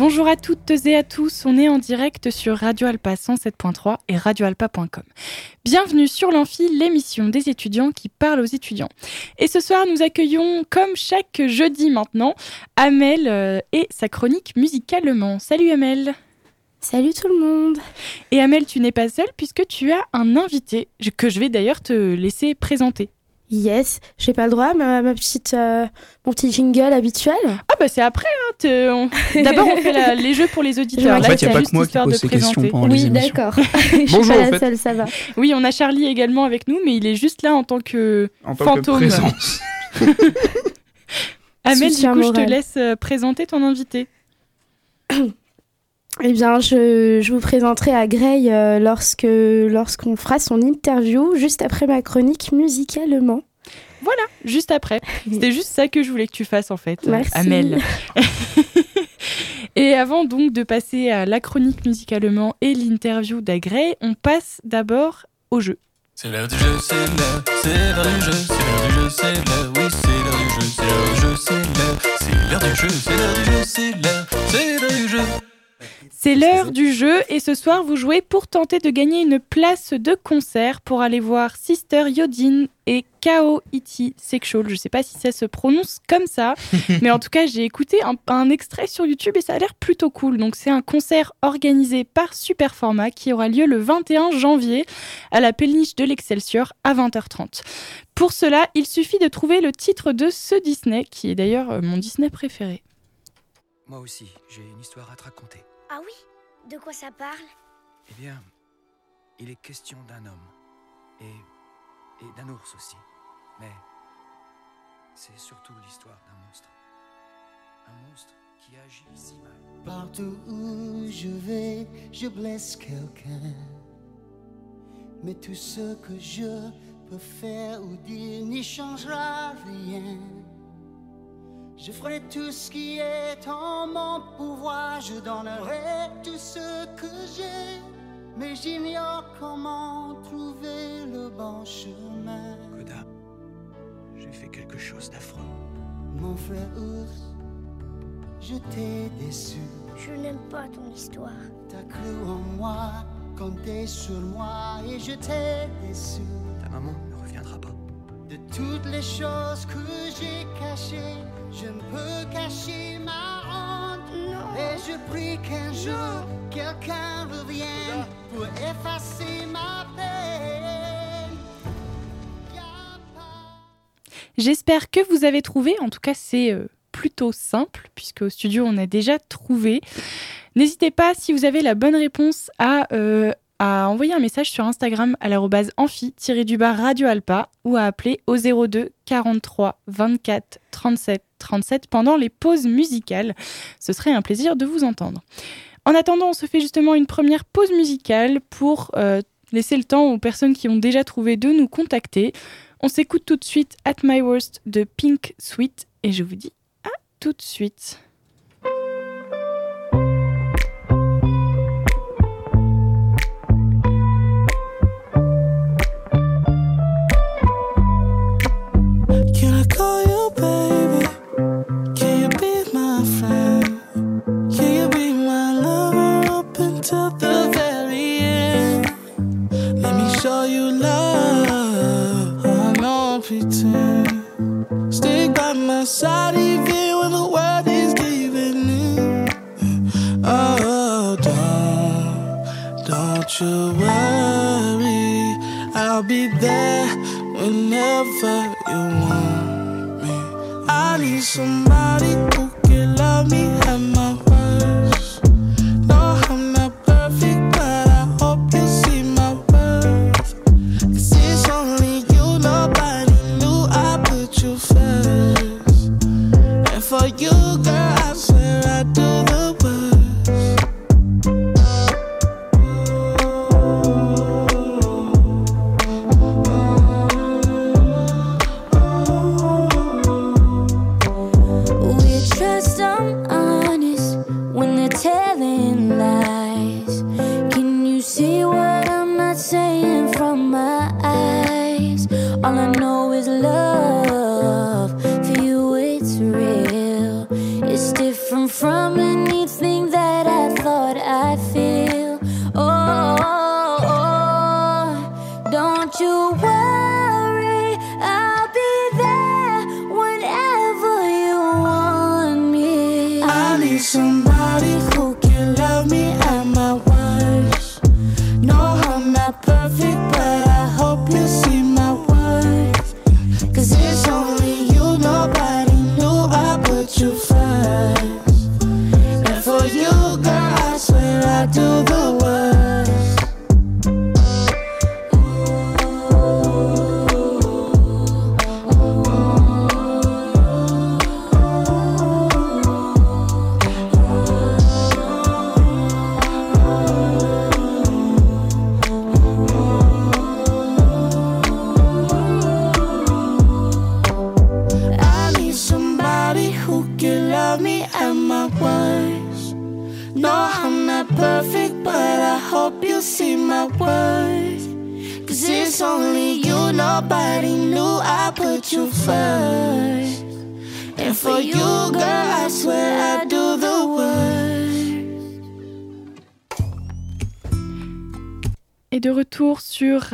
Bonjour à toutes et à tous, on est en direct sur Radio Alpa 107.3 et radioalpa.com. Bienvenue sur l'Amphi, l'émission des étudiants qui parlent aux étudiants. Et ce soir, nous accueillons, comme chaque jeudi maintenant, Amel euh, et sa chronique musicalement. Salut Amel Salut tout le monde Et Amel, tu n'es pas seule puisque tu as un invité que je vais d'ailleurs te laisser présenter. Yes, j'ai pas le droit, ma, ma petite, euh, mon petit jingle habituel. Ah bah c'est après, hein, on- d'abord on fait la- les jeux pour les auditeurs. En Là, fait, y a c'est pas que moi qui pose de ces questions présenter. pendant les oui, émissions. d'accord. Je suis Bonjour, pas en la fait. seule, ça va. Oui, on a Charlie également avec nous, mais il est juste là en tant que En tant Fantôme. que présence. Amel. Du coup, je te laisse euh, présenter ton invité. Eh bien, je, je vous présenterai à Grey euh, lorsque lorsqu'on fera son interview, juste après ma chronique musicalement. Voilà, juste après. C'était juste ça que je voulais que tu fasses en fait, euh, Merci. Amel. et avant donc de passer à la chronique musicalement et l'interview d'Agrey, on passe d'abord au jeu. C'est l'heure du jeu, c'est l'heure, c'est l'heure du jeu, c'est l'heure du jeu, c'est l'heure, oui, c'est l'heure du jeu, c'est l'heure du jeu, c'est l'heure, c'est l'heure du jeu, c'est l'heure du jeu, c'est l'heure, c'est l'heure du jeu. C'est l'heure du jeu et ce soir vous jouez pour tenter de gagner une place de concert pour aller voir Sister Yodin et Kao Iti Sexual. Je sais pas si ça se prononce comme ça, mais en tout cas j'ai écouté un, un extrait sur YouTube et ça a l'air plutôt cool. Donc c'est un concert organisé par Superformat qui aura lieu le 21 janvier à la péniche de l'Excelsior à 20h30. Pour cela, il suffit de trouver le titre de ce Disney qui est d'ailleurs euh, mon Disney préféré. Moi aussi, j'ai une histoire à te raconter. Ah oui De quoi ça parle Eh bien, il est question d'un homme. Et, et d'un ours aussi. Mais c'est surtout l'histoire d'un monstre. Un monstre qui agit si mal. Partout où je vais, je blesse quelqu'un. Mais tout ce que je peux faire ou dire n'y changera rien. Je ferai tout ce qui est en mon pouvoir, je donnerai tout ce que j'ai. Mais j'ignore comment trouver le bon chemin. Koda, j'ai fait quelque chose d'affreux. Mon frère ours, je t'ai déçu. Je n'aime pas ton histoire. T'as cru en moi, compté sur moi et je t'ai déçu. Ta maman ne reviendra pas. Toutes les choses que j'ai cachées, je ne peux cacher ma honte. Et je prie qu'un jour quelqu'un revienne pour effacer ma peine. J'espère que vous avez trouvé. En tout cas, c'est euh, plutôt simple, puisque au studio, on a déjà trouvé. N'hésitez pas, si vous avez la bonne réponse, à, euh, à envoyer un message sur Instagram à l'arrobase amphi-du-bas Radio Alpa ou à appeler au 02 43 24 37 37 pendant les pauses musicales. Ce serait un plaisir de vous entendre. En attendant, on se fait justement une première pause musicale pour euh, laisser le temps aux personnes qui ont déjà trouvé de nous contacter. On s'écoute tout de suite At My Worst de Pink Sweet et je vous dis à tout de suite. Stick by my side even when the world is giving in. Oh, don't, don't you worry. I'll be there whenever you want me. I need somebody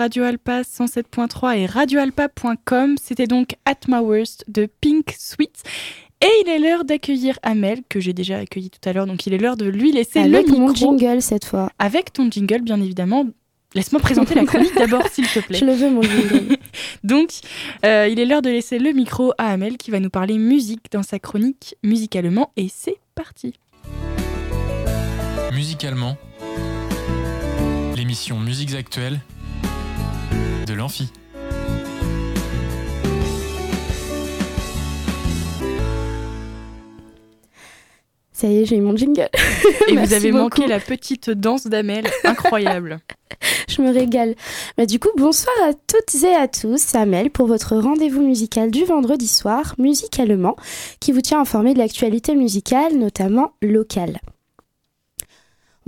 Radio Alpa 107.3 et radioalpa.com, c'était donc At My Worst de Pink Sweet. Et il est l'heure d'accueillir Amel, que j'ai déjà accueilli tout à l'heure, donc il est l'heure de lui laisser le Avec mon micro. jingle cette fois. Avec ton jingle, bien évidemment. Laisse-moi présenter la chronique d'abord, s'il te plaît. Je le veux mon jingle. Donc, euh, il est l'heure de laisser le micro à Amel qui va nous parler musique dans sa chronique musicalement. Et c'est parti. Musicalement, l'émission Musiques Actuelles de l'Amphi. Ça y est, j'ai eu mon jingle. Et vous avez beaucoup. manqué la petite danse d'Amel, incroyable. Je me régale. Bah, du coup, bonsoir à toutes et à tous. C'est Amel pour votre rendez-vous musical du vendredi soir, musicalement, qui vous tient informé de l'actualité musicale, notamment locale.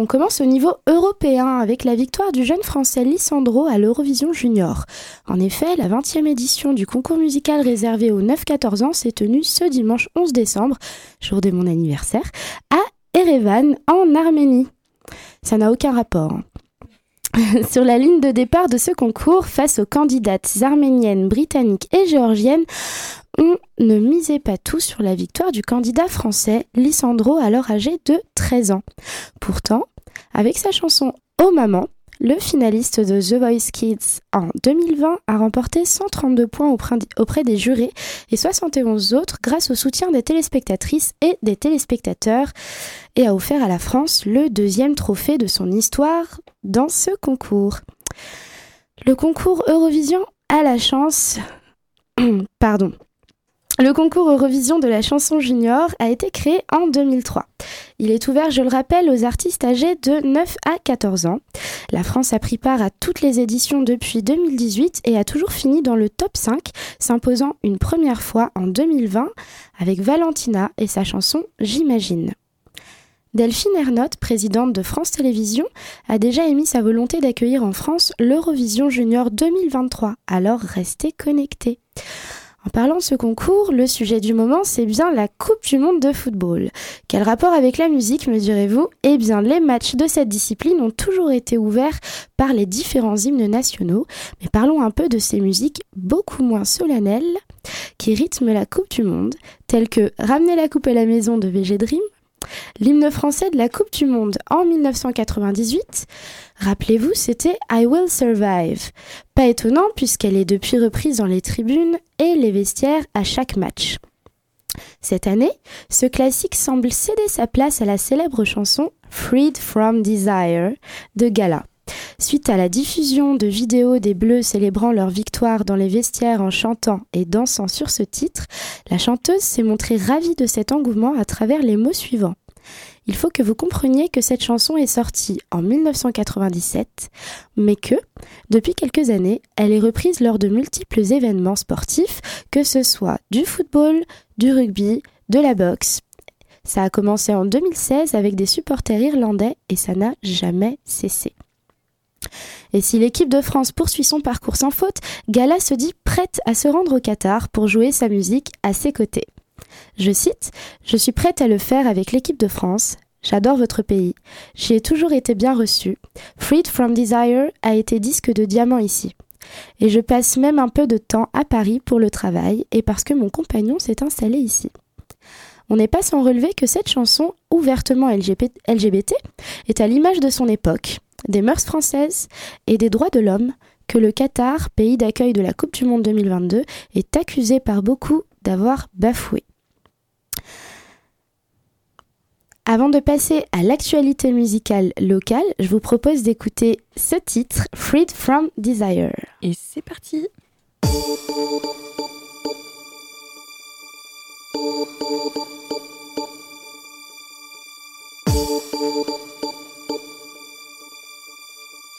On commence au niveau européen avec la victoire du jeune français Lissandro à l'Eurovision Junior. En effet, la 20e édition du concours musical réservé aux 9-14 ans s'est tenue ce dimanche 11 décembre, jour de mon anniversaire, à Erevan, en Arménie. Ça n'a aucun rapport. hein. Sur la ligne de départ de ce concours, face aux candidates arméniennes, britanniques et géorgiennes, on ne misait pas tout sur la victoire du candidat français, Lissandro, alors âgé de 13 ans. Pourtant, avec sa chanson Oh Maman, le finaliste de The Voice Kids en 2020 a remporté 132 points auprès des jurés et 71 autres grâce au soutien des téléspectatrices et des téléspectateurs et a offert à la France le deuxième trophée de son histoire dans ce concours. Le concours Eurovision a la chance... Pardon. Le concours Eurovision de la chanson junior a été créé en 2003. Il est ouvert, je le rappelle, aux artistes âgés de 9 à 14 ans. La France a pris part à toutes les éditions depuis 2018 et a toujours fini dans le top 5, s'imposant une première fois en 2020 avec Valentina et sa chanson J'imagine. Delphine Ernotte, présidente de France Télévisions, a déjà émis sa volonté d'accueillir en France l'Eurovision Junior 2023, alors restez connectés. En parlant de ce concours, le sujet du moment, c'est bien la Coupe du Monde de football. Quel rapport avec la musique, me direz-vous Eh bien, les matchs de cette discipline ont toujours été ouverts par les différents hymnes nationaux, mais parlons un peu de ces musiques beaucoup moins solennelles qui rythment la Coupe du Monde, telles que Ramener la coupe à la maison de VG l'hymne français de la Coupe du Monde en 1998. Rappelez-vous, c'était I Will Survive. Pas étonnant puisqu'elle est depuis reprise dans les tribunes et les vestiaires à chaque match. Cette année, ce classique semble céder sa place à la célèbre chanson Freed from Desire de Gala. Suite à la diffusion de vidéos des Bleus célébrant leur victoire dans les vestiaires en chantant et dansant sur ce titre, la chanteuse s'est montrée ravie de cet engouement à travers les mots suivants. Il faut que vous compreniez que cette chanson est sortie en 1997, mais que, depuis quelques années, elle est reprise lors de multiples événements sportifs, que ce soit du football, du rugby, de la boxe. Ça a commencé en 2016 avec des supporters irlandais et ça n'a jamais cessé. Et si l'équipe de France poursuit son parcours sans faute, Gala se dit prête à se rendre au Qatar pour jouer sa musique à ses côtés. Je cite Je suis prête à le faire avec l'équipe de France. J'adore votre pays. J'y ai toujours été bien reçue. Freed from Desire a été disque de diamant ici. Et je passe même un peu de temps à Paris pour le travail et parce que mon compagnon s'est installé ici. On n'est pas sans relever que cette chanson, ouvertement LGBT, est à l'image de son époque, des mœurs françaises et des droits de l'homme que le Qatar, pays d'accueil de la Coupe du Monde 2022, est accusé par beaucoup d'avoir bafoué. Avant de passer à l'actualité musicale locale, je vous propose d'écouter ce titre, Freed from Desire. Et c'est parti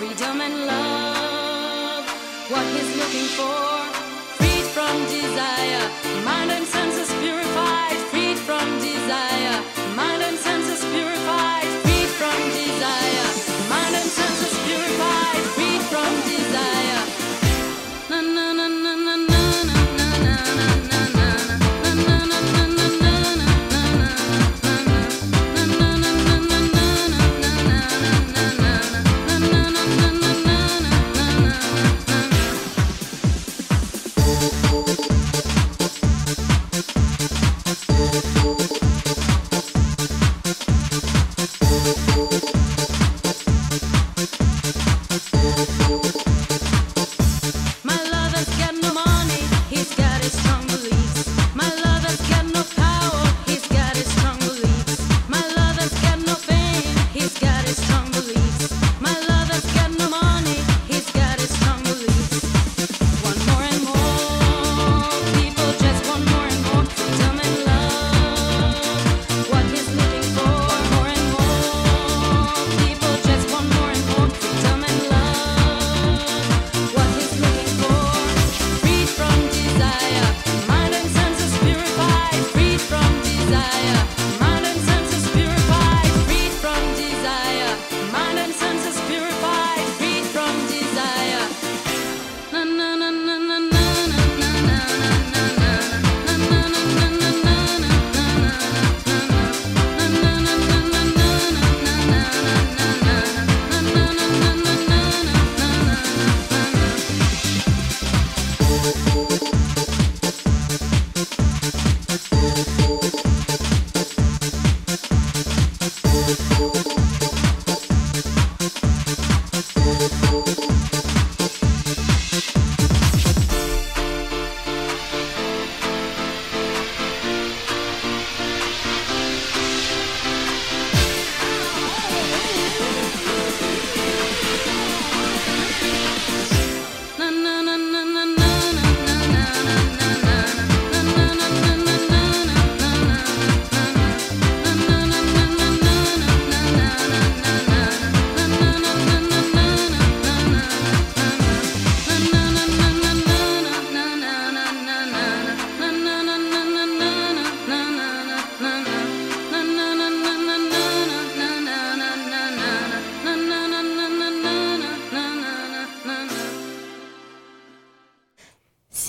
freedom and love. What he's looking for, freed from desire, mind and senses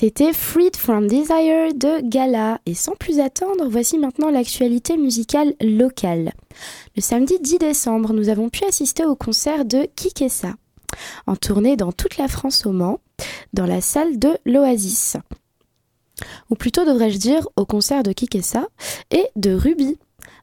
C'était Freed from Desire de Gala. Et sans plus attendre, voici maintenant l'actualité musicale locale. Le samedi 10 décembre, nous avons pu assister au concert de Kikessa, en tournée dans toute la France au Mans, dans la salle de l'Oasis. Ou plutôt devrais-je dire au concert de Kikessa et de Ruby.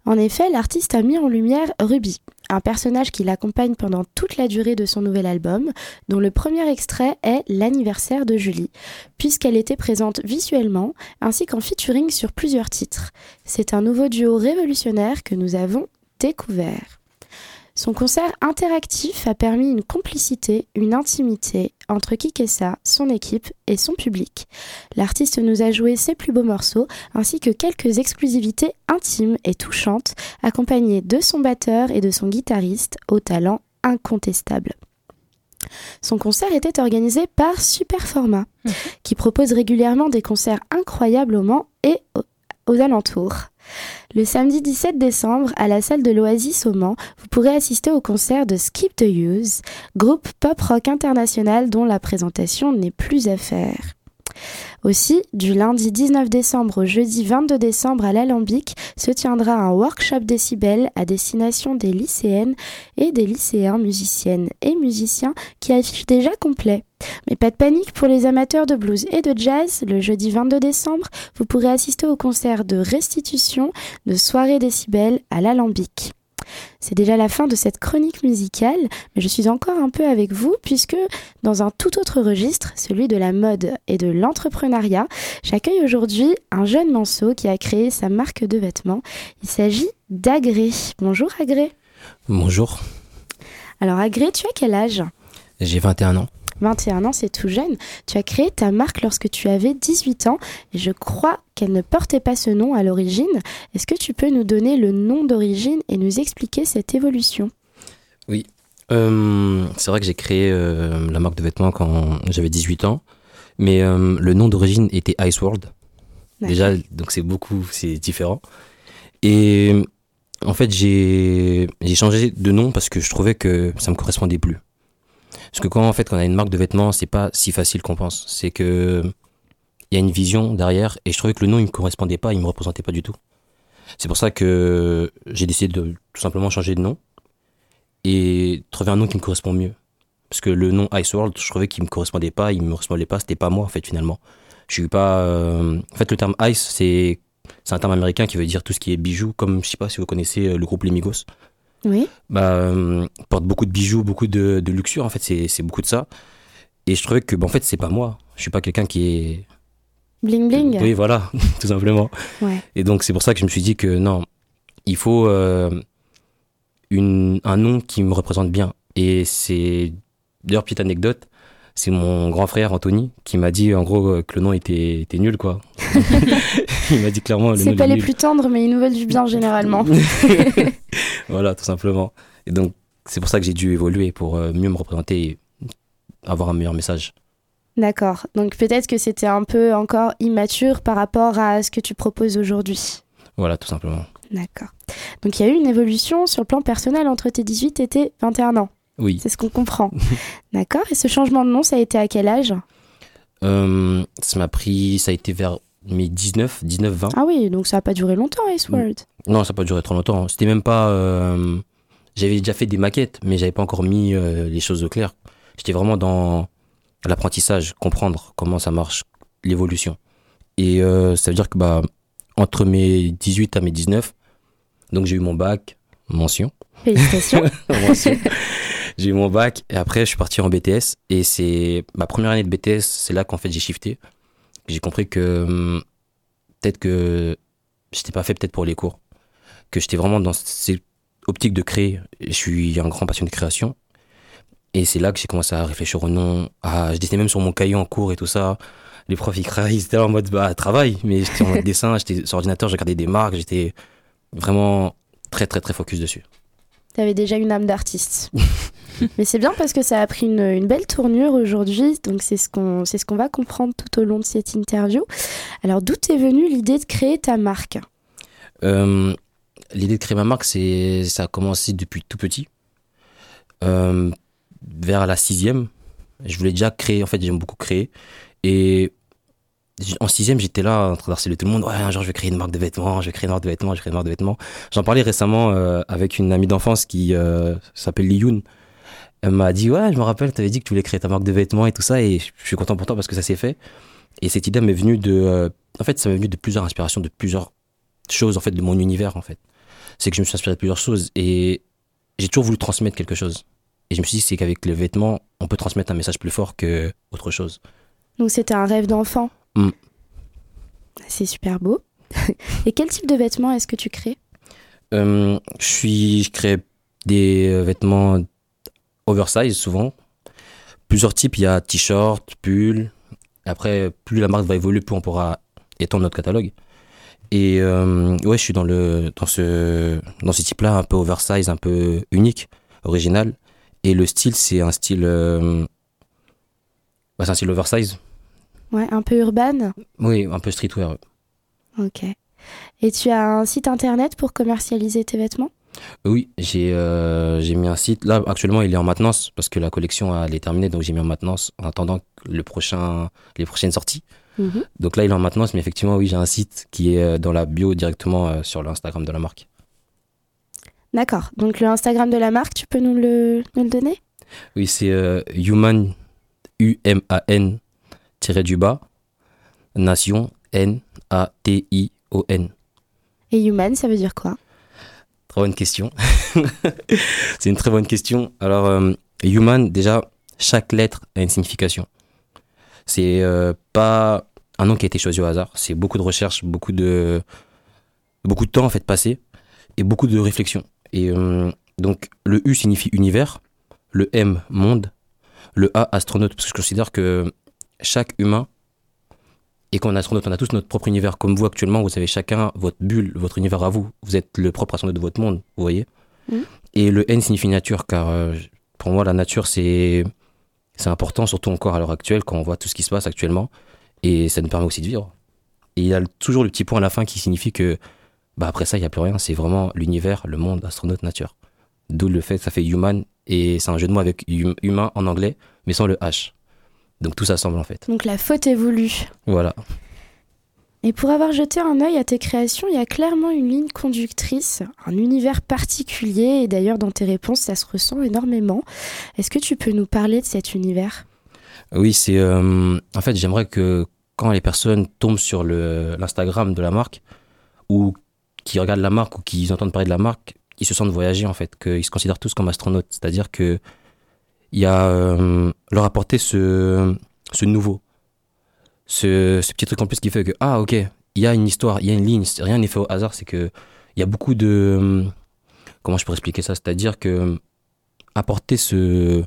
En effet, l'artiste a mis en lumière Ruby, un personnage qui l'accompagne pendant toute la durée de son nouvel album, dont le premier extrait est L'anniversaire de Julie, puisqu'elle était présente visuellement ainsi qu'en featuring sur plusieurs titres. C'est un nouveau duo révolutionnaire que nous avons découvert. Son concert interactif a permis une complicité, une intimité entre Kikessa, son équipe et son public. L'artiste nous a joué ses plus beaux morceaux ainsi que quelques exclusivités intimes et touchantes, accompagnées de son batteur et de son guitariste au talent incontestable. Son concert était organisé par Superformat, qui propose régulièrement des concerts incroyables au Mans et au- aux alentours. Le samedi 17 décembre, à la salle de l'Oasis au Mans, vous pourrez assister au concert de Skip the Use, groupe pop-rock international dont la présentation n'est plus à faire. Aussi, du lundi 19 décembre au jeudi 22 décembre à l'Alambic se tiendra un workshop décibel à destination des lycéennes et des lycéens musiciennes et musiciens qui affiche déjà complet. Mais pas de panique pour les amateurs de blues et de jazz, le jeudi 22 décembre, vous pourrez assister au concert de restitution de Soirée décibel à l'Alambic. C'est déjà la fin de cette chronique musicale, mais je suis encore un peu avec vous puisque dans un tout autre registre, celui de la mode et de l'entrepreneuriat, j'accueille aujourd'hui un jeune manceau qui a créé sa marque de vêtements. Il s'agit d'Agré. Bonjour Agré. Bonjour, Alors Agré, tu as quel âge? J'ai 21 ans. 21 ans, c'est tout jeune. Tu as créé ta marque lorsque tu avais 18 ans et je crois qu'elle ne portait pas ce nom à l'origine. Est-ce que tu peux nous donner le nom d'origine et nous expliquer cette évolution? Euh, c'est vrai que j'ai créé euh, la marque de vêtements quand j'avais 18 ans, mais euh, le nom d'origine était Ice World. Déjà, donc c'est beaucoup, c'est différent. Et en fait, j'ai j'ai changé de nom parce que je trouvais que ça me correspondait plus. Parce que quand en fait, quand on a une marque de vêtements, c'est pas si facile qu'on pense. C'est que il y a une vision derrière et je trouvais que le nom il me correspondait pas, il me représentait pas du tout. C'est pour ça que j'ai décidé de tout simplement changer de nom et trouver un nom qui me correspond mieux. Parce que le nom Ice World, je trouvais qu'il me correspondait pas, il me correspondait pas, c'était pas moi en fait finalement. Je suis pas. euh, En fait, le terme Ice, c'est c'est un terme américain qui veut dire tout ce qui est bijoux, comme je sais pas si vous connaissez euh, le groupe Les Migos. Oui. Bah, euh, porte beaucoup de bijoux, beaucoup de, de luxure. En fait, c'est beaucoup de ça. Et je trouvais que, bah, en fait, c'est pas moi. Je suis pas quelqu'un qui est. Bling bling. Oui, voilà, tout simplement. Ouais. Et donc, c'est pour ça que je me suis dit que non, il faut euh, une, un nom qui me représente bien. Et c'est. D'ailleurs, petite anecdote, c'est mon grand frère Anthony qui m'a dit en gros euh, que le nom était, était nul, quoi. il m'a dit clairement le nom C'est pas les nul. plus tendres, mais ils nous veulent du bien généralement. voilà, tout simplement. Et donc, c'est pour ça que j'ai dû évoluer pour euh, mieux me représenter et avoir un meilleur message. D'accord. Donc peut-être que c'était un peu encore immature par rapport à ce que tu proposes aujourd'hui. Voilà, tout simplement. D'accord. Donc il y a eu une évolution sur le plan personnel entre tes 18 et tes 21 ans. Oui. C'est ce qu'on comprend. D'accord. Et ce changement de nom, ça a été à quel âge? Euh, ça m'a pris, ça a été vers mes 19, 19, 20. Ah oui, donc ça n'a pas duré longtemps, Ice World. Non, ça n'a pas duré trop longtemps. C'était même pas. euh, J'avais déjà fait des maquettes, mais j'avais pas encore mis euh, les choses au clair. J'étais vraiment dans l'apprentissage, comprendre comment ça marche, l'évolution. Et ça veut dire que bah, entre mes 18 à mes 19, donc j'ai eu mon bac, mention. Félicitations. Mention. j'ai eu mon bac et après je suis parti en BTS. Et c'est ma première année de BTS, c'est là qu'en fait j'ai shifté. J'ai compris que hum, peut-être que j'étais pas fait peut-être pour les cours. Que j'étais vraiment dans cette optique de créer. Je suis un grand passionné de création. Et c'est là que j'ai commencé à réfléchir au nom. À, je dessinais même sur mon cahier en cours et tout ça. Les profs, ils criaient, ils étaient en mode bah, travail. Mais j'étais en mode dessin, j'étais sur ordinateur, je regardais des marques, j'étais vraiment très, très, très focus dessus. Tu avais déjà une âme d'artiste. Mais c'est bien parce que ça a pris une, belle tournure aujourd'hui. Donc c'est ce qu'on ce qu'on va comprendre tout au long de cette interview. Alors d'où est venue l'idée de créer ta marque? Euh, L'idée de créer ma marque, c'est ça a commencé depuis tout petit. Euh, vers la sixième, je voulais déjà créer. En fait, j'aime beaucoup créer. Et en sixième, j'étais là en train d'harceler tout le monde. Ouais, un jour, je vais créer une marque de vêtements. Je vais créer une marque de vêtements. Je vais créer une marque de vêtements. J'en parlais récemment euh, avec une amie d'enfance qui euh, s'appelle Liyun. Elle m'a dit ouais, je me rappelle, tu avais dit que tu voulais créer ta marque de vêtements et tout ça. Et je suis content pour toi parce que ça s'est fait. Et cette idée m'est venue de. euh, en fait, ça m'est venu de plusieurs inspirations, de plusieurs choses en fait de mon univers en fait. C'est que je me suis inspiré de plusieurs choses et j'ai toujours voulu transmettre quelque chose. Et je me suis dit c'est qu'avec les vêtements, on peut transmettre un message plus fort que autre chose. Donc c'était un rêve d'enfant. Mm. C'est super beau. Et quel type de vêtements est-ce que tu crées Euh, je suis, je crée des euh, vêtements oversize souvent. Plusieurs types, il y a t-shirt, pull. Après, plus la marque va évoluer, plus on pourra étendre notre catalogue. Et euh, ouais, je suis dans le dans ce dans ce type-là, un peu oversize, un peu unique, original. Et le style, c'est un style, euh, bah, c'est un style oversize. Ouais, un peu urbaine. Oui, un peu streetwear. Ok. Et tu as un site internet pour commercialiser tes vêtements? Oui, j'ai euh, j'ai mis un site. Là, actuellement, il est en maintenance parce que la collection elle est terminée, donc j'ai mis en maintenance en attendant le prochain, les prochaines sorties. Mhm. Donc là, il est en maintenance, mais effectivement, oui, j'ai un site qui est euh, dans la bio directement euh, sur l'Instagram de la marque. D'accord. Donc le Instagram de la marque, tu peux nous le, nous le donner? Oui, c'est euh, Human, U-M-A-N, tiré du bas, Nation, N-A-T-I-O-N. Et human, ça veut dire quoi? Très bonne question. c'est une très bonne question. Alors, euh, human, déjà, chaque lettre a une signification. C'est euh, pas un nom qui a été choisi au hasard. C'est beaucoup de recherche, beaucoup de, beaucoup de temps en fait passé et beaucoup de réflexion. Et euh, donc, le U signifie univers, le M, monde, le A, astronaute, parce que je considère que chaque humain, et qu'on astronaute, on a tous notre propre univers. Comme vous actuellement, vous avez chacun votre bulle, votre univers à vous. Vous êtes le propre astronaute de votre monde, vous voyez Mhm. Et le N signifie nature, car euh, pour moi, la nature, c'est c'est important, surtout encore à l'heure actuelle, quand on voit tout ce qui se passe actuellement. Et ça nous permet aussi de vivre. Et il y a toujours le petit point à la fin qui signifie que bah après ça, il n'y a plus rien. C'est vraiment l'univers, le monde, astronaute, nature. D'où le fait que ça fait human. Et c'est un jeu de mots avec hum- humain en anglais, mais sans le H. Donc tout ça semble en fait. Donc la faute est voulue. Voilà. Et pour avoir jeté un œil à tes créations, il y a clairement une ligne conductrice, un univers particulier, et d'ailleurs dans tes réponses, ça se ressent énormément. Est-ce que tu peux nous parler de cet univers? Oui, c'est. euh, en fait, j'aimerais que quand les personnes tombent sur le- l'Instagram de la marque, ou qui regardent la marque, ou qui entendent parler de la marque, ils se sentent voyager, en fait, qu'ils se considèrent tous comme astronautes. C'est-à-dire que il y a euh, leur apporter ce, ce nouveau, ce, ce petit truc en plus qui fait que, ah, ok, il y a une histoire, il y a une ligne, rien n'est fait au hasard, c'est que il y a beaucoup de. Comment je pourrais expliquer ça? C'est-à-dire que apporter ce,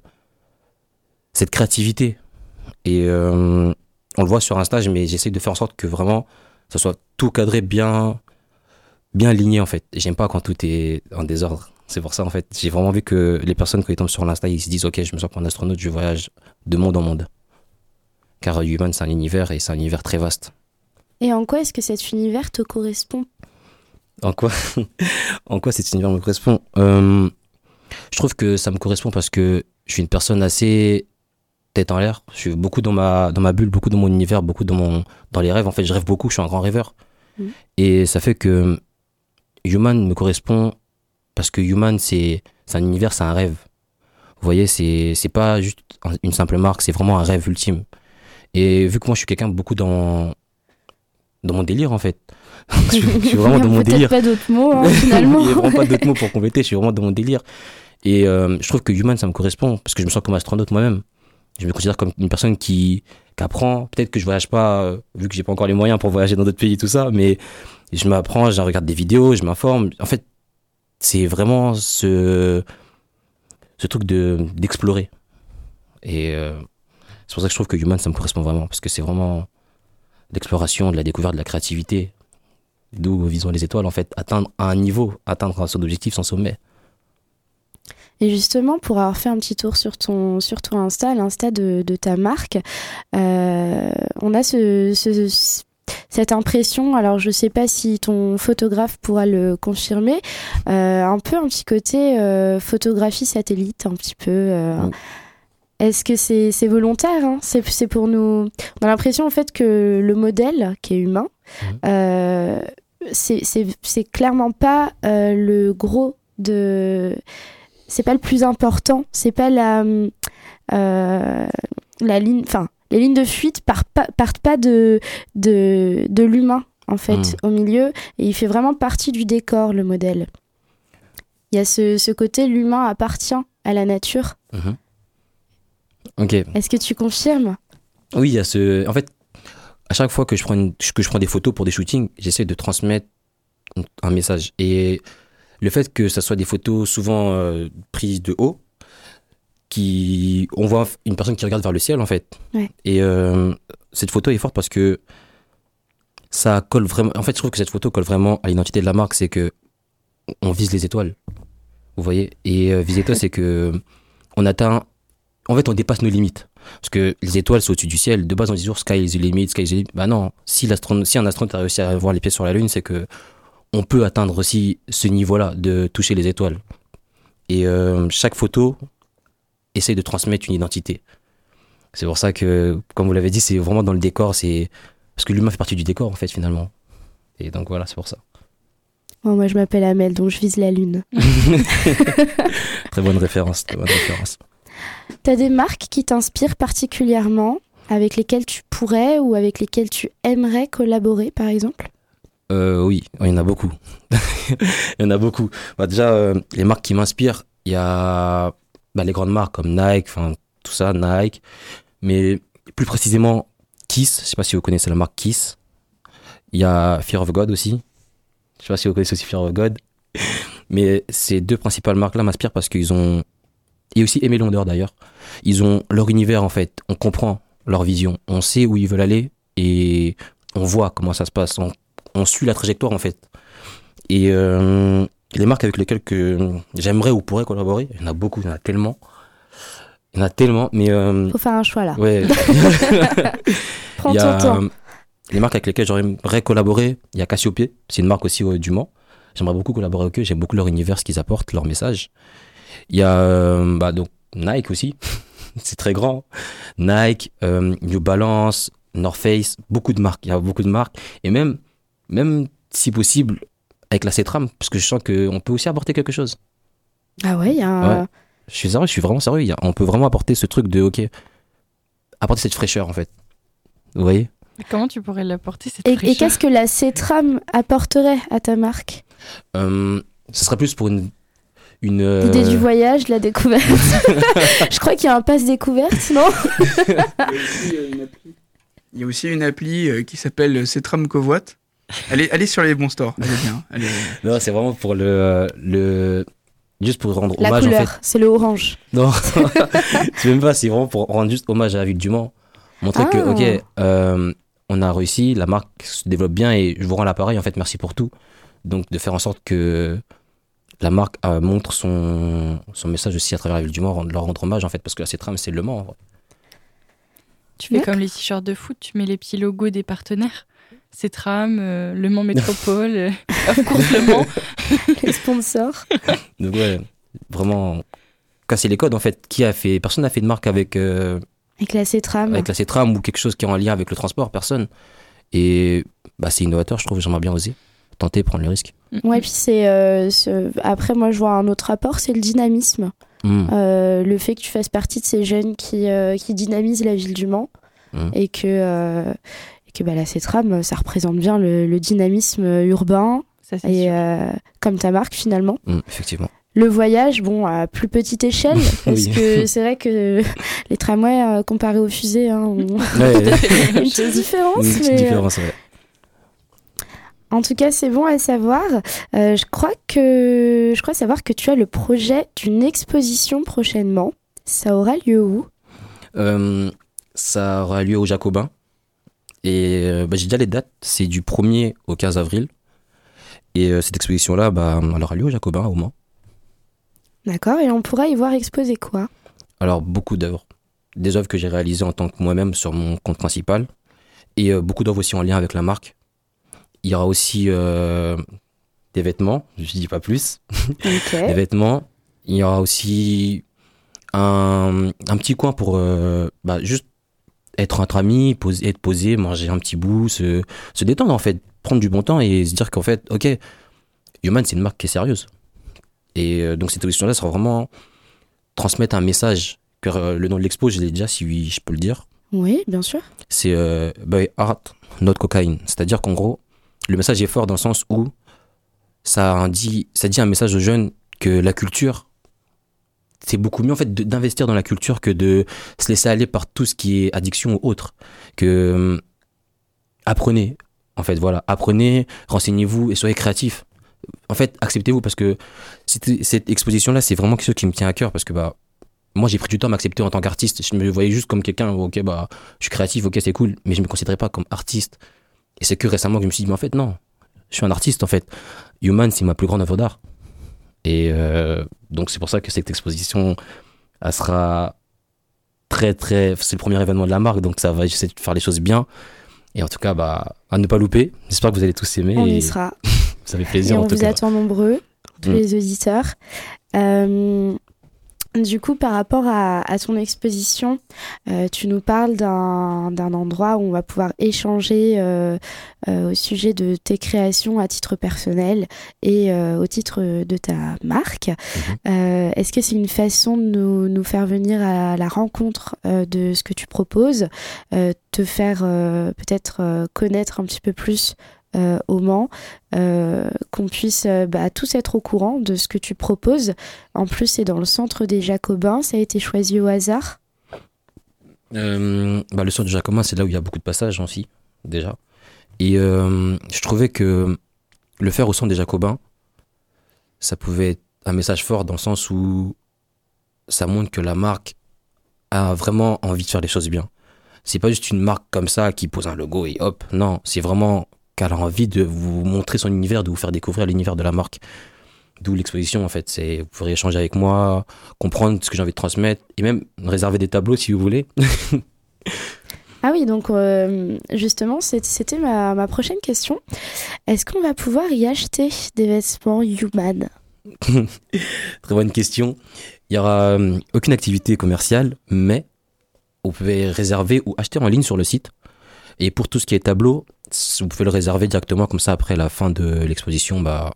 cette créativité. Et euh, on le voit sur Insta, mais j'essaie de faire en sorte que vraiment ça soit tout cadré bien, bien aligné en fait. J'aime pas quand tout est en désordre. C'est pour ça en fait, j'ai vraiment envie que les personnes quand ils tombent sur l'Insta, ils se disent ok, je me sens pour un astronaute, je voyage de monde en monde. Car Human c'est un univers et c'est un univers très vaste. Et en quoi est-ce que cet univers te correspond? En quoi, en quoi cet univers me correspond? Euh, Je trouve que ça me correspond parce que je suis une personne assez tête en l'air. Je suis beaucoup dans ma, dans ma bulle, beaucoup dans mon univers, beaucoup dans, mon, dans les rêves. En fait, je rêve beaucoup, je suis un grand rêveur. Mhm. Et ça fait que Human me correspond parce que Human, c'est un univers, c'est un rêve. Vous voyez, c'est pas juste un- une simple marque, c'est vraiment un rêve ultime. Et vu que moi, je suis quelqu'un beaucoup dans, dans mon délire, en fait. je, suis- je suis vraiment dans mon délire. pas d'autres mots, hein, finalement. Il n'y a vraiment pas d'autres mots pour compléter. Je suis vraiment dans mon délire. Et euh, je trouve que Human, ça me correspond parce que je me sens comme astronaute moi-même. Je me considère comme une personne qui, qui apprend. Peut-être que je voyage pas, euh, vu que j'ai pas encore les moyens pour voyager dans d'autres pays, tout ça, mais je m'apprends, je regarde des vidéos, je m'informe. En fait, c'est vraiment ce, ce truc de d'explorer. Et euh, c'est pour ça que je trouve que Human, ça me correspond vraiment parce que c'est vraiment l'exploration, de la découverte, de la créativité. D'où visons les étoiles, en fait, atteindre un niveau, atteindre son objectif, son sommet. Et justement, pour avoir fait un petit tour sur ton, sur ton Insta, l'Insta de, de ta marque, euh, on a ce- cette impression, alors je sais pas si ton photographe pourra le confirmer, euh, un peu un petit côté euh, photographie satellite, un petit peu. euh. Est-ce que c'est volontaire hein? C'est pour nous. On a l'impression en fait que le modèle, qui est humain, c'est- clairement pas le gros de c'est pas le plus important c'est pas la la ligne enfin les lignes de fuite partent pas, partent pas de de, de l'humain en fait Mm. au milieu et il fait vraiment partie du décor le modèle il y a ce, ce côté l'humain appartient à la nature Mhm. Ok. est-ce que tu confirmes? Oui, il y a ce. En fait, à chaque fois que je prends, une- que je prends des photos pour des shootings, j'essaie de transmettre un message. Et le fait que ça soit des photos souvent euh, prises de haut, qui on voit une personne qui regarde vers le ciel en fait. Ouais. Et euh, cette photo est forte parce que ça colle vraiment. En fait, je trouve que cette photo colle vraiment à l'identité de la marque, c'est que on vise les étoiles. Vous voyez? Et euh, viser étoiles, c'est que on atteint. En fait, on dépasse nos limites. Parce que les étoiles, c'est au-dessus du ciel. De base, on dit toujours sky is the limit, sky is the limit. Bah non, si, si un astronaute a réussi à voir les pieds sur la Lune, c'est que on peut atteindre aussi ce niveau-là de toucher les étoiles. Et euh, chaque photo essaye de transmettre une identité. C'est pour ça que, comme vous l'avez dit, c'est vraiment dans le décor. C'est parce que l'humain fait partie du décor, en fait, finalement. Et donc voilà, c'est pour ça. Bon, moi, je m'appelle Amel, donc je vise la lune. Très bonne référence. Très bonne référence. T'as des marques qui t'inspirent particulièrement, avec lesquelles tu pourrais ou avec lesquelles tu aimerais collaborer, par exemple? Euh, oui, il y en a beaucoup. il y en a beaucoup. Bah, déjà, euh, les marques qui m'inspirent, il y a bah, les grandes marques comme Nike, enfin tout ça, Nike. Mais plus précisément, Kiss. Je sais pas si vous connaissez la marque Kiss. Il y a Fear of God aussi. Je sais pas si vous connaissez aussi Fear of God. Mais ces deux principales marques-là m'inspirent parce qu'ils ont. Et aussi Aimé Londeur d'ailleurs. Ils ont leur univers en fait. On comprend leur vision. On sait où ils veulent aller et on voit comment ça se passe. On, on suit la trajectoire en fait. Et euh, les marques avec lesquelles que j'aimerais ou pourrais collaborer, il y en a beaucoup, il y en a tellement. Il y en a tellement, mais. euh, Faut faire un choix là. Ouais. Prends Il y ton a temps. euh, les marques avec lesquelles j'aimerais collaborer. Il y a Cassiope, c'est une marque aussi euh, du Mans. J'aimerais beaucoup collaborer avec eux. J'aime beaucoup leur univers, ce qu'ils apportent, leur message. Il y a euh, bah, donc Nike aussi. c'est très grand. Nike, euh, New Balance, North Face, beaucoup de marques. Il y a beaucoup de marques. Et même, même si possible, avec la Cetram, parce que je sens qu'on peut aussi apporter quelque chose. Ah ouais, il y a un... Ouais. Je suis sérieux, je suis vraiment sérieux. Il y a- on peut vraiment apporter ce truc de, ok, apporter cette fraîcheur en fait. Vous voyez? Comment tu pourrais l'apporter cette Et, et fraîcheur? qu'est-ce que la Cetram apporterait à ta marque? Euh, Ce serait plus pour une. une euh, L'idée du voyage, de la découverte. je crois qu'il y a un passe découverte, non? Il y a aussi une appli euh, qui s'appelle Cetram Covoite. Elle est, elle est sur les bons stores. Elle est bien. Elle est- Non, c'est vraiment pour le, le. Juste pour rendre La hommage en couleur, fait. c'est le orange. Non, c'est même pas, c'est vraiment pour rendre juste hommage à la ville du Mans. Montrer que, Ah. ok, euh, on a réussi, la marque se développe bien et je vous rends l'appareil, en fait, merci pour tout. Donc, de faire en sorte que la marque euh, montre son, son message aussi à travers la ville du Mans, rendre- leur rendre hommage, en fait, parce que la Cetram, c'est le Mans. en vrai. Tu fais comme les t-shirts de foot, tu mets les petits logos des partenaires. Cetram, euh, Le Mans Métropole, euh, Course Le Mans. Les sponsors. Donc, ouais, vraiment casser les codes, en fait. Qui a fait Personne n'a fait de marque avec. euh, Avec la Cetram. avec la Cetram ou quelque chose qui est en lien avec le transport, personne. Et bah, c'est innovateur, je trouve, j'aimerais bien oser. Tenter, prendre le risque. Ouais, puis c'est. euh, ce- Après, moi, je vois un autre rapport, c'est le dynamisme. Mm. Euh, le fait que tu fasses partie de ces jeunes qui, euh, qui dynamisent la ville du Mans Mm. et que, euh, que bah, la Cetram, ça représente bien le, le dynamisme urbain Ça, et euh, comme ta marque finalement. Mm, effectivement. Le voyage, bon, à plus petite échelle, parce Oui. que c'est vrai que les tramways, euh, comparés aux fusées, hein, ont Ouais, une petite différence. une petite mais, euh, différence, ouais. En tout cas, c'est bon à savoir. Euh, je crois que je crois savoir que tu as le projet d'une exposition prochainement. Ça aura lieu où? Euh, ça aura lieu au Jacobin. Et euh, bah, j'ai déjà les dates. C'est du 1er au 15 avril. Et euh, cette exposition-là, bah, elle aura lieu au Jacobin, au Mans. D'accord. Et on pourra y voir exposer quoi? Alors, beaucoup d'œuvres. Des œuvres que j'ai réalisées en tant que moi-même sur mon compte principal. Et euh, beaucoup d'œuvres aussi en lien avec la marque. Il y aura aussi euh, des vêtements, je ne dis pas plus. Des vêtements. Il y aura aussi un, un petit coin pour bah, juste être entre amis, poser, être posé, manger un petit bout, se, se détendre en fait, prendre du bon temps et se dire qu'en fait, ok, Human c'est une marque qui est sérieuse. Et euh, donc cette exposition-là sera vraiment transmettre un message. Que, euh, le nom de l'expo, je l'ai déjà, si je peux le dire. Oui, bien sûr. C'est euh, by Art, not cocaine. C'est-à-dire qu'en gros, le message est fort dans le sens où ça dit, ça dit un message aux jeunes que la culture, c'est beaucoup mieux en fait d'investir dans la culture que de se laisser aller par tout ce qui est addiction ou autre. Que euh, apprenez, en fait, voilà, apprenez, renseignez-vous et soyez créatifs. en fait, acceptez-vous parce que cette, exposition-là, c'est vraiment quelque chose qui me tient à cœur parce que bah, moi, j'ai pris du temps à m'accepter en tant qu'artiste. Je me voyais juste comme quelqu'un, ok, bah, je suis créatif, ok, c'est cool, mais je me considérais pas comme artiste. Et c'est que récemment que je me suis dit, mais en fait, non, je suis un artiste, en fait. Human, c'est ma plus grande œuvre d'art. Et euh, donc, c'est pour ça que cette exposition, elle sera très, très. C'est le premier événement de la marque, donc ça va essayer de faire les choses bien. Et en tout cas, bah, à ne pas louper. J'espère que vous allez tous aimer. On et y sera. Ça fait Et plaisir, on en tout vous cas. attend nombreux, tous Mm. les auditeurs. Euh, du coup, par rapport à, à ton exposition, euh, tu nous parles d'un endroit où on va pouvoir échanger euh, euh, au sujet de tes créations à titre personnel et au titre de ta marque. Euh, Est-ce que c'est une façon de nous, nous faire venir à la rencontre de ce que tu proposes, te faire peut-être connaître un petit peu plus euh, au Mans, euh, qu'on puisse euh, bah, tous être au courant de ce que tu proposes. En plus, c'est dans le centre des Jacobins, ça a été choisi au hasard? Bah, le centre du Jacobin, c'est là où il y a beaucoup de passages aussi, déjà. Et je trouvais que le faire au centre des Jacobins, ça pouvait être un message fort dans le sens où ça montre que la marque a vraiment envie de faire les choses bien. C'est pas juste une marque comme ça qui pose un logo et hop. Non, c'est vraiment qu'elle a envie de vous montrer son univers, de vous faire découvrir l'univers de la marque. D'où l'exposition en fait. C'est vous pourrez échanger avec moi, comprendre ce que j'ai envie de transmettre et même réserver des tableaux si vous voulez. Ah oui, donc euh, justement, c'était ma, ma prochaine question. Est-ce qu'on va pouvoir y acheter des vêtements human? Très bonne question. Il y aura euh, aucune activité commerciale, mais vous pouvez réserver ou acheter en ligne sur le site. Et pour tout ce qui est tableau, vous pouvez le réserver directement comme ça après la fin de l'exposition. Bah,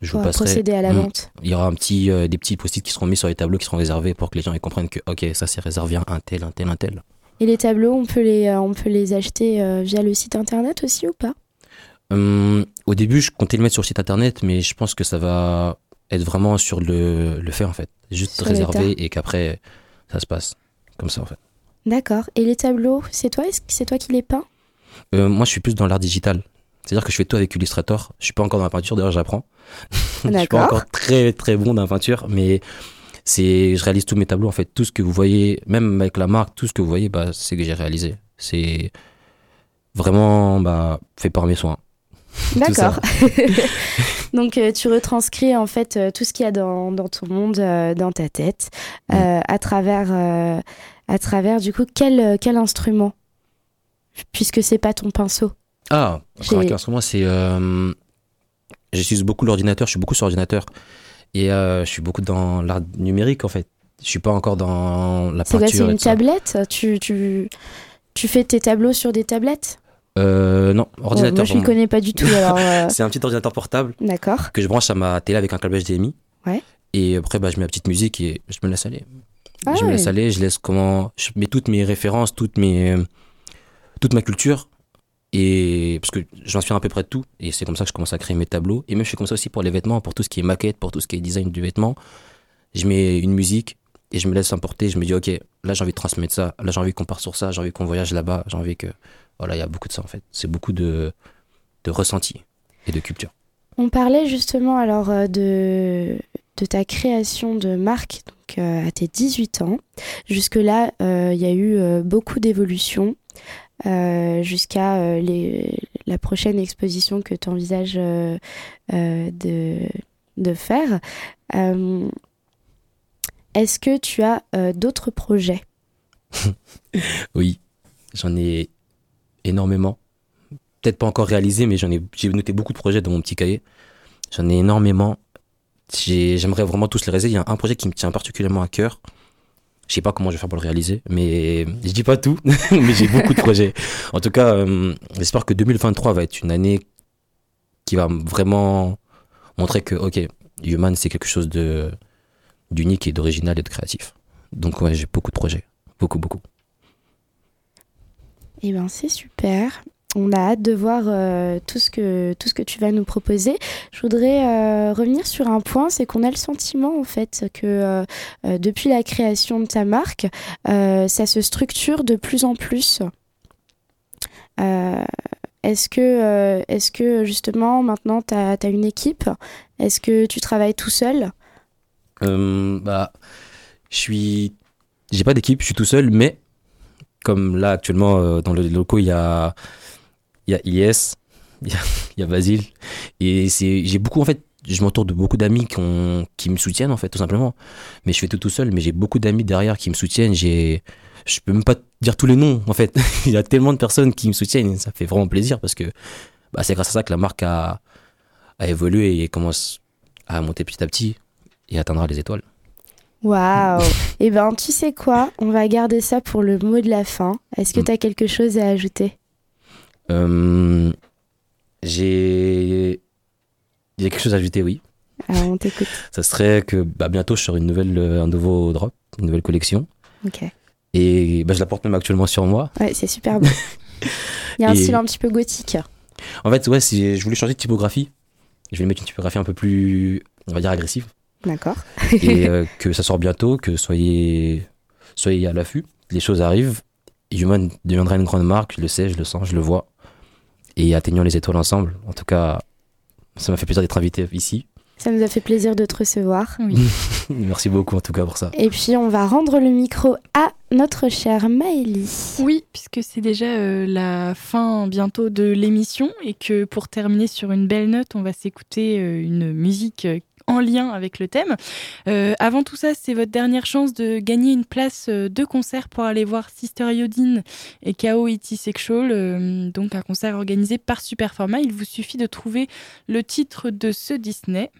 je vous passerai. procéder à la Mm. vente. Il y aura un petit, euh, des petits post-it qui seront mis sur les tableaux qui seront réservés pour que les gens ils comprennent que ok ça c'est réservé à un tel, un tel, un tel. Et les tableaux, on peut les, euh, on peut les acheter euh, via le site internet aussi ou pas? Hum, au début, je comptais le mettre sur le site internet, mais je pense que ça va être vraiment sur le, le fait en fait. Juste Sur réservé et qu'après ça se passe comme ça en fait. D'accord. Et les tableaux, c'est toi, est-ce que c'est toi qui les peins? Euh, moi, je suis plus dans l'art digital. C'est-à-dire que je fais tout avec Illustrator. Je suis pas encore dans la peinture, d'ailleurs, j'apprends. je suis pas encore très très bon dans la peinture, mais c'est, je réalise tous mes tableaux en fait. Tout ce que vous voyez, même avec la marque, tout ce que vous voyez, bah, c'est que j'ai réalisé. C'est vraiment bah, fait par mes soins. D'accord. Donc euh, tu retranscris en fait euh, tout ce qu'il y a dans, dans ton monde, euh, dans ta tête, euh, à travers, à travers du coup quel, quel instrument? Puisque c'est pas ton pinceau. Ah, avec l'instrument, c'est. J'utilise beaucoup l'ordinateur, je suis beaucoup sur ordinateur. Et euh, je suis beaucoup dans l'art numérique en fait. Je suis pas encore dans la C'est C'est peinture. et une tablette? Tu, tu, tu fais tes tableaux sur des tablettes? Euh, non, ordinateur. Moi je ne connais pas du tout alors. euh, C'est un petit ordinateur portable D'accord. que je branche à ma télé avec un câble HDMI. Ouais. Et après, bah, je mets ma petite musique et je me laisse aller. Ah je me ouais. laisse aller, je laisse comment. Je mets toutes mes références, toutes mes, toute ma culture. Et parce que j'inspire à peu près de tout. Et c'est comme ça que je commence à créer mes tableaux. Et même je fais comme ça aussi pour les vêtements, pour tout ce qui est maquette, pour tout ce qui est design du vêtement. Je mets une musique et je me laisse emporter. Je me dis, ok, là j'ai envie de transmettre ça. Là j'ai envie qu'on parte sur ça. J'ai envie qu'on voyage là-bas. J'ai envie que. Voilà, il y a beaucoup de ça en fait. C'est beaucoup de, de ressenti et de culture. On parlait justement alors euh, de, de ta création de marque donc, euh, à tes 18 ans. Jusque-là, euh, il y a eu euh, beaucoup d'évolutions jusqu'à la prochaine exposition que tu envisages de, de faire. Est-ce que tu as d'autres projets? Oui, j'en ai énormément. Peut-être pas encore réalisé, mais j'en ai, j'ai noté beaucoup de projets dans mon petit cahier. J'en ai énormément. J'ai- J'aimerais vraiment tous les réaliser. Il y a un projet qui me tient particulièrement à cœur. Je sais pas comment je vais faire pour le réaliser, mais je dis pas tout, mais j'ai beaucoup de projets. En tout cas, euh, j'espère que 2023 va être une année qui va vraiment montrer que, ok, Human, c'est quelque chose de d'unique et d'original et de créatif. Donc ouais, j'ai beaucoup de projets. Beaucoup, beaucoup. Eh ben c'est super. On a hâte de voir euh, tout, ce que, tu vas nous proposer. Je voudrais euh, revenir sur un point, c'est qu'on a le sentiment en fait que euh, depuis la création de ta marque, ça se structure de plus en plus. Est-ce que, justement maintenant tu as, une équipe? Est-ce que tu travailles tout seul? Bah, je suis. J'ai pas d'équipe, je suis tout seul, mais comme là actuellement euh, dans le locaux, il y a, il y a IS, il y a, y a Basile, et j'ai beaucoup en fait, je m'entoure de beaucoup d'amis qui, qui me soutiennent en fait, tout simplement. Mais je fais tout tout seul, mais j'ai beaucoup d'amis derrière qui me soutiennent. J'ai, je peux même pas dire tous les noms en fait. il y a tellement de personnes qui me soutiennent, ça fait vraiment plaisir parce que bah, c'est grâce à ça que la marque a, a évolué et commence à monter petit à petit et atteindra les étoiles. Waouh Eh ben, tu sais quoi? On va garder ça pour le mot de la fin. Est-ce que Mm. tu as quelque chose à ajouter? Euh, j'ai j'ai quelque chose à ajouter, oui. Alors, on t'écoute. Ça serait que bah, bientôt je sors une nouvelle, euh, un nouveau drop, une nouvelle collection. Ok. Et bah, je la porte même actuellement sur moi. Ouais, c'est super beau. Il y a un Et- style un petit peu gothique. En fait, ouais, si je voulais changer de typographie. Je vais mettre une typographie un peu plus, on va dire, agressive. D'accord. et euh, que ça sort bientôt, que soyez, soyez à l'affût. Les choses arrivent. Human deviendra une grande marque, je le sais, je le sens, je le vois. Et atteignons les étoiles ensemble. En tout cas, ça m'a fait plaisir d'être invité ici. Ça nous a fait plaisir de te recevoir. Merci beaucoup en tout cas pour ça. Et puis, on va rendre le micro à notre chère Maëlie. Oui, puisque c'est déjà euh, la fin bientôt de l'émission et que pour terminer sur une belle note, on va s'écouter euh, une musique euh, en lien avec le thème. Euh, avant tout ça, c'est votre dernière chance de gagner une place euh, de concert pour aller voir Sister Iodine et KO E.T. Sexual, euh, donc un concert organisé par Superformat. Il vous suffit de trouver le titre de ce Disney.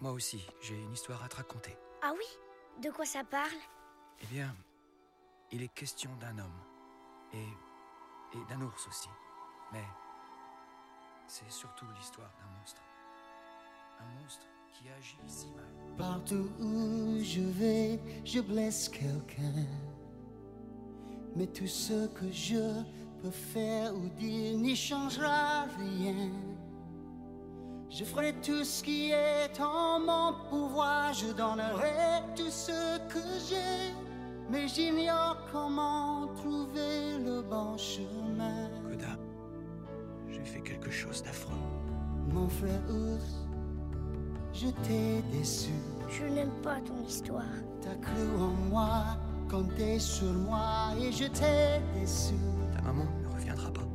Moi aussi, j'ai une histoire à te raconter. Ah oui? De quoi ça parle? Eh bien, il est question d'un homme. Et, et d'un ours aussi. Mais c'est surtout l'histoire d'un monstre. Un monstre qui agit si mal. Partout où je vais, je blesse quelqu'un. Mais tout ce que je peux faire ou dire n'y changera rien. Je ferai tout ce qui est en mon pouvoir, je donnerai tout ce que j'ai. Mais j'ignore comment trouver le bon chemin. Koda, j'ai fait quelque chose d'affreux. Mon frère ours, je t'ai déçu. Je n'aime pas ton histoire. T'as cru en moi, compté sur moi et je t'ai déçu. Ta maman ne reviendra pas.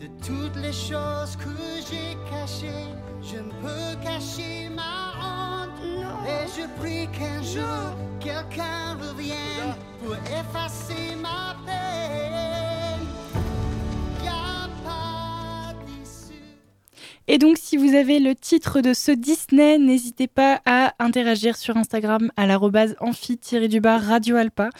De toutes les choses que j'ai cachées, je ne peux cacher ma honte. Et je prie qu'un jour quelqu'un revienne pour effacer ma peine. Et donc, si vous avez le titre de ce Disney, n'hésitez pas à interagir sur Instagram à l'arrobase amphi-du-bar Radio Alpa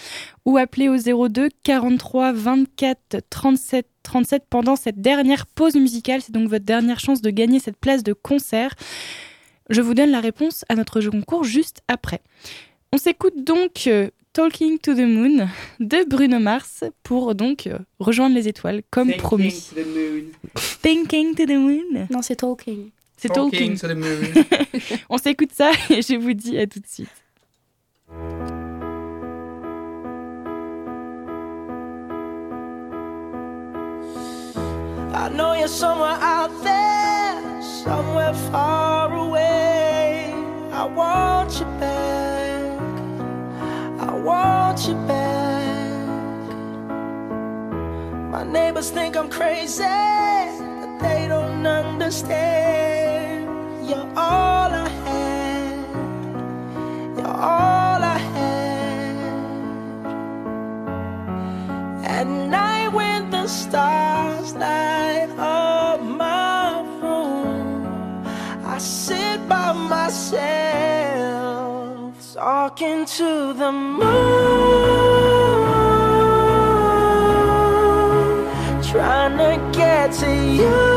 ou appeler au 02 43 24 37 37 pendant cette dernière pause musicale. C'est donc votre dernière chance de gagner cette place de concert. Je vous donne la réponse à notre jeu concours juste après. On s'écoute donc euh, Talking to the Moon de Bruno Mars pour donc euh, rejoindre les étoiles comme promis. Thinking to the Moon. Non, c'est Talking. C'est Talking Talking. to the Moon. On s'écoute ça et je vous dis à tout de suite. I know you're somewhere out there, somewhere far away. I want want you back. My neighbors think I'm crazy, but they don't understand. You're all I had. You're all I had. At night when the stars light up my room, I sit by myself talking to the moon, trying to get to you.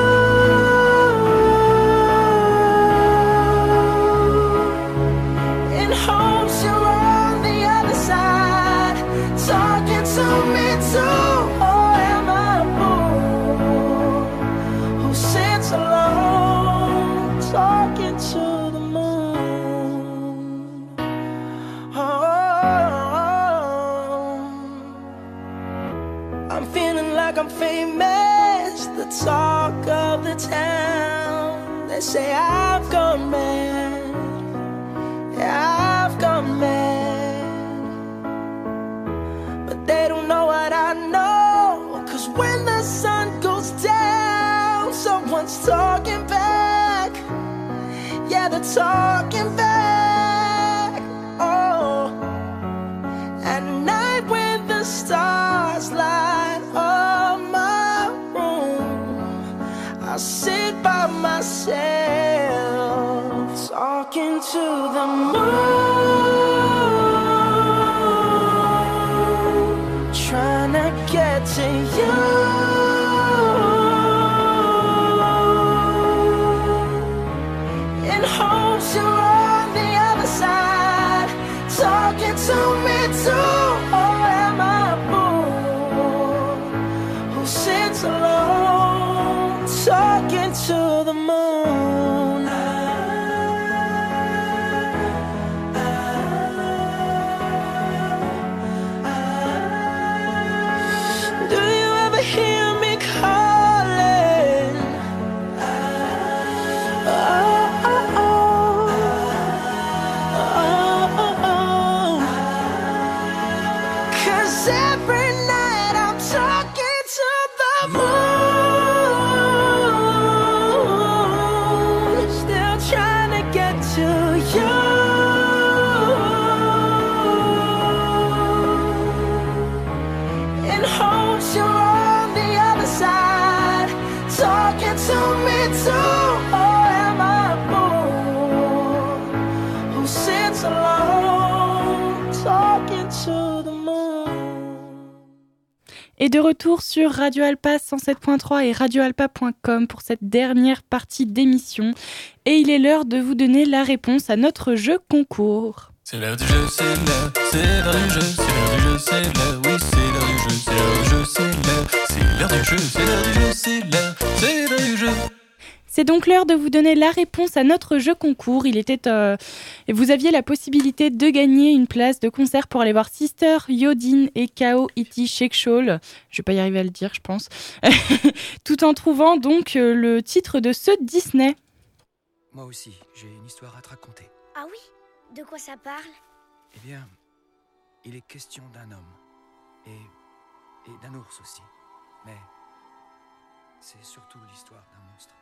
Famous. the talk of the town. They say I've gone mad. Yeah, I've gone mad. But they don't know what I know. Cause when the sun goes down, someone's talking back. Yeah, they're talking retour sur Radio Alpa 107.3 et radioalpa.com pour cette dernière partie d'émission. Et il est l'heure de vous donner la réponse à notre jeu concours. C'est l'heure du jeu, c'est l'heure, c'est l'heure du jeu, c'est l'heure du jeu, c'est l'heure, oui, c'est l'heure du jeu, c'est l'heure du jeu, c'est l'heure, c'est l'heure du jeu, c'est l'heure du jeu, c'est l'heure, c'est l'heure du jeu. C'est donc l'heure de vous donner la réponse à notre jeu concours. Il était, euh, et vous aviez la possibilité de gagner une place de concert pour aller voir Sister, Yodin et Kao Iti Shekshol. Je vais pas y arriver à le dire, je pense. Tout en trouvant donc euh, le titre de ce Disney. Moi aussi, j'ai une histoire à te raconter. Ah oui? De quoi ça parle? Eh bien, il est question d'un homme. Et, et d'un ours aussi. Mais c'est surtout l'histoire d'un monstre.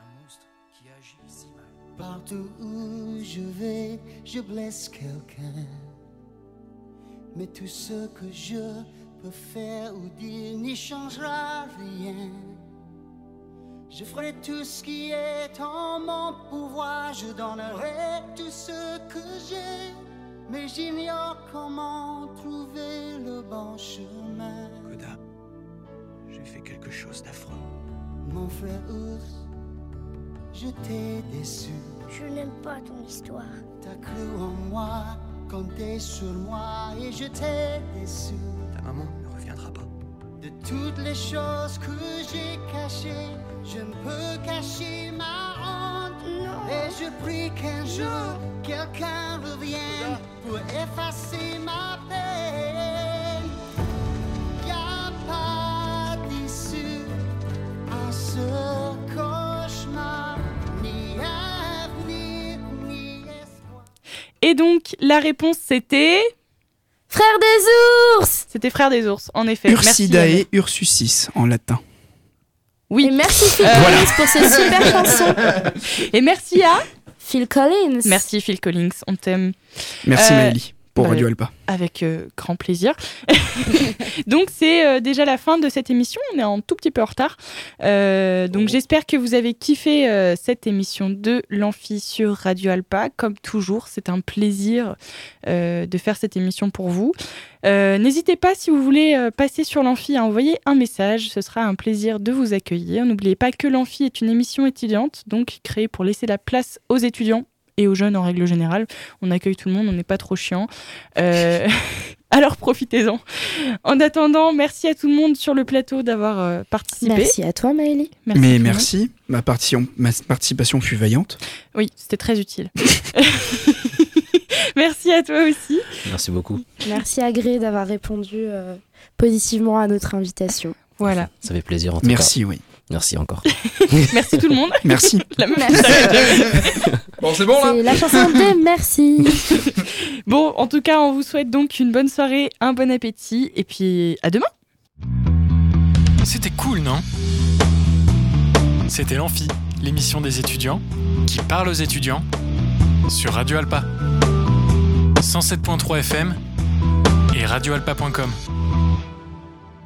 Un monstre qui agit si mal. Partout où je vais, je blesse quelqu'un. Mais tout ce que je peux faire ou dire n'y changera rien. Je ferai tout ce qui est en mon pouvoir, je donnerai tout ce que j'ai. Mais j'ignore comment trouver le bon chemin. Koda, j'ai fait quelque chose d'affreux. Mon frère ours, je t'ai déçu. Je n'aime pas ton histoire. T'as cru en moi, compté sur moi et je t'ai déçu. Ta maman ne reviendra pas. De toutes les choses que j'ai cachées, je ne peux cacher ma honte. Et je prie qu'un jour quelqu'un revienne pour effacer Et donc, la réponse c'était? Frère des ours C'était Frère des ours, en effet. Ursidae ursusis en latin. Oui. Et merci Phil Euh, Collins pour cette super chanson. Et merci à? Phil Collins. Merci Phil Collins, on t'aime. Merci Euh, Maëlie pour bah, Radio Alpa. Avec euh, grand plaisir. donc c'est euh, déjà la fin de cette émission. On est un tout petit peu en retard. Euh, donc j'espère que vous avez kiffé cette émission de l'Amphi sur Radio Alpa. Comme toujours, c'est un plaisir de faire cette émission pour vous. N'hésitez pas si vous voulez passer sur l'Amphi à envoyer un message. Ce sera un plaisir de vous accueillir. N'oubliez pas que l'Amphi est une émission étudiante, donc créée pour laisser la place aux étudiants et aux jeunes en règle générale. On accueille tout le monde, on n'est pas trop chiant. Euh, Alors profitez-en. En attendant, merci à tout le monde sur le plateau d'avoir euh, participé. Merci à toi Maëlie. Merci Mais merci, ma, participation- ma participation fut vaillante. Oui, c'était très utile. merci à toi aussi. Merci beaucoup. Merci à Gré d'avoir répondu euh, positivement à notre invitation. Voilà. Ça fait plaisir en tout Merci, cas. oui. Merci encore. Merci tout le monde. Merci. La Merci. Bon, c'est bon C'est la chanson des merci. Bon, en tout cas, on vous souhaite donc une bonne soirée, un bon appétit, et puis à demain. C'était cool, non? C'était l'Amphi, l'émission des étudiants qui parle aux étudiants sur Radio Alpa. 107.3 FM et radioalpa.com.